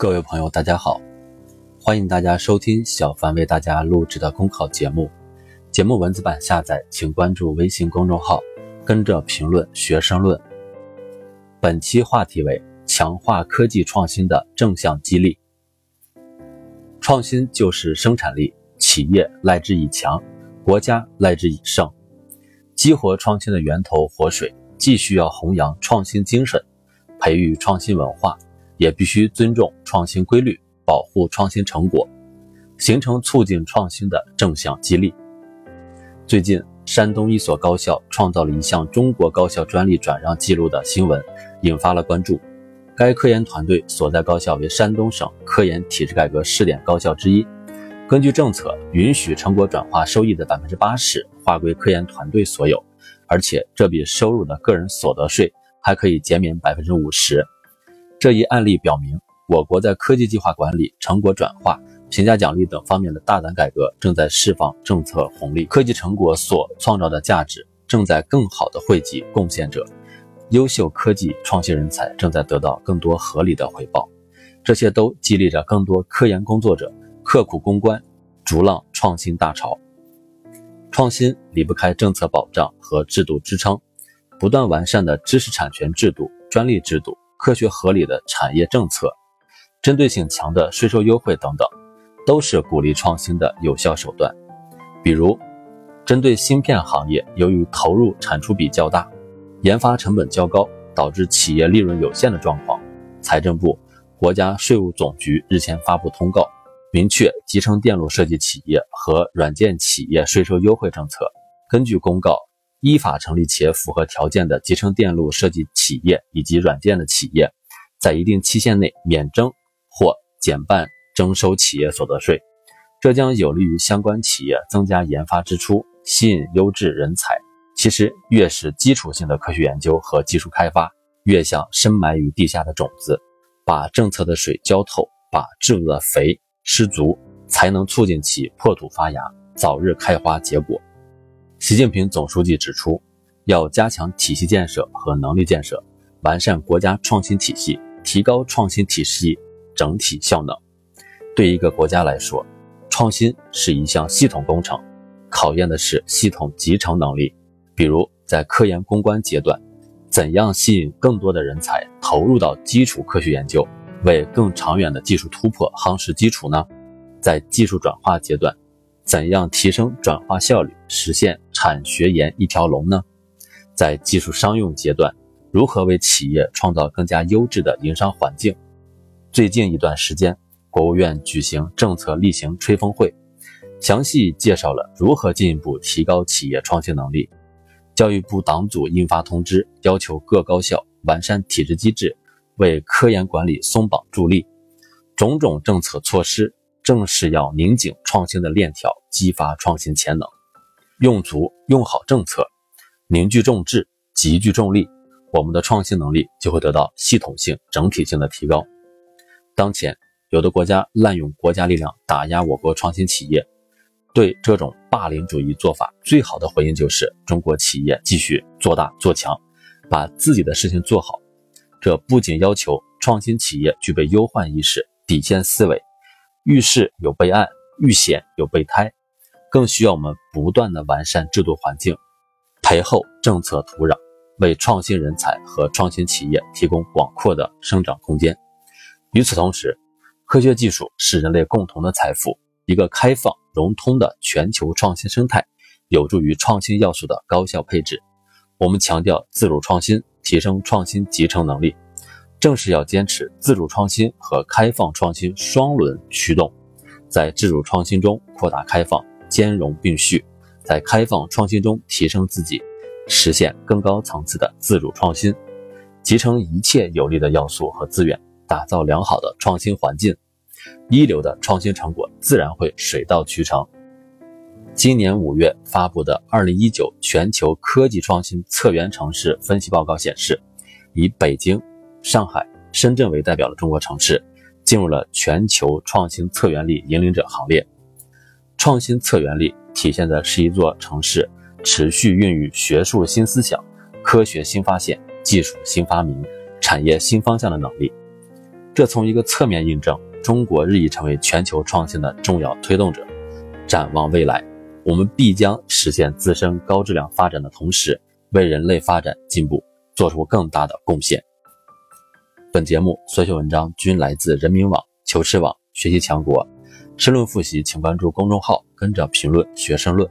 各位朋友，大家好，欢迎大家收听小凡为大家录制的公考节目。节目文字版下载，请关注微信公众号，跟着评论学申论。本期话题为强化科技创新的正向激励。创新就是生产力，企业赖之以强，国家赖之以盛。激活创新的源头活水，既需要弘扬创新精神，培育创新文化。也必须尊重创新规律，保护创新成果，形成促进创新的正向激励。最近，山东一所高校创造了一项中国高校专利转让记录的新闻，引发了关注。该科研团队所在高校为山东省科研体制改革试点高校之一。根据政策，允许成果转化收益的百分之八十划归科研团队所有，而且这笔收入的个人所得税还可以减免百分之五十。这一案例表明，我国在科技计划管理、成果转化、评价奖励等方面的大胆改革正在释放政策红利，科技成果所创造的价值正在更好地惠及贡献者，优秀科技创新人才正在得到更多合理的回报，这些都激励着更多科研工作者刻苦攻关，逐浪创新大潮。创新离不开政策保障和制度支撑，不断完善的知识产权制度、专利制度。科学合理的产业政策，针对性强的税收优惠等等，都是鼓励创新的有效手段。比如，针对芯片行业，由于投入产出比较大，研发成本较高，导致企业利润有限的状况，财政部、国家税务总局日前发布通告，明确集成电路设计企业和软件企业税收优惠政策。根据公告。依法成立且符合条件的集成电路设计企业以及软件的企业，在一定期限内免征或减半征收企业所得税，这将有利于相关企业增加研发支出，吸引优质人才。其实，越是基础性的科学研究和技术开发，越像深埋于地下的种子，把政策的水浇透，把制度的肥施足，才能促进其破土发芽，早日开花结果。习近平总书记指出，要加强体系建设和能力建设，完善国家创新体系，提高创新体系整体效能。对一个国家来说，创新是一项系统工程，考验的是系统集成能力。比如，在科研攻关阶段，怎样吸引更多的人才投入到基础科学研究，为更长远的技术突破夯实基础呢？在技术转化阶段。怎样提升转化效率，实现产学研一条龙呢？在技术商用阶段，如何为企业创造更加优质的营商环境？最近一段时间，国务院举行政策例行吹风会，详细介绍了如何进一步提高企业创新能力。教育部党组印发通知，要求各高校完善体制机制，为科研管理松绑助力。种种政策措施。正是要拧紧创新的链条，激发创新潜能，用足用好政策，凝聚众志，集聚众力，我们的创新能力就会得到系统性、整体性的提高。当前，有的国家滥用国家力量打压我国创新企业，对这种霸凌主义做法，最好的回应就是中国企业继续做大做强，把自己的事情做好。这不仅要求创新企业具备忧患意识、底线思维。遇事有备案，遇险有备胎，更需要我们不断的完善制度环境，培厚政策土壤，为创新人才和创新企业提供广阔的生长空间。与此同时，科学技术是人类共同的财富，一个开放融通的全球创新生态，有助于创新要素的高效配置。我们强调自主创新，提升创新集成能力。正是要坚持自主创新和开放创新双轮驱动，在自主创新中扩大开放，兼容并蓄；在开放创新中提升自己，实现更高层次的自主创新，集成一切有利的要素和资源，打造良好的创新环境，一流的创新成果自然会水到渠成。今年五月发布的《二零一九全球科技创新策源城市分析报告》显示，以北京。上海、深圳为代表的中国城市，进入了全球创新策源力引领者行列。创新策源力体现的是一座城市持续孕育学术新思想、科学新发现、技术新发明、产业新方向的能力。这从一个侧面印证中国日益成为全球创新的重要推动者。展望未来，我们必将实现自身高质量发展的同时，为人类发展进步做出更大的贡献。本节目所写文章均来自人民网、求是网、学习强国。申论复习，请关注公众号，跟着评论学申论。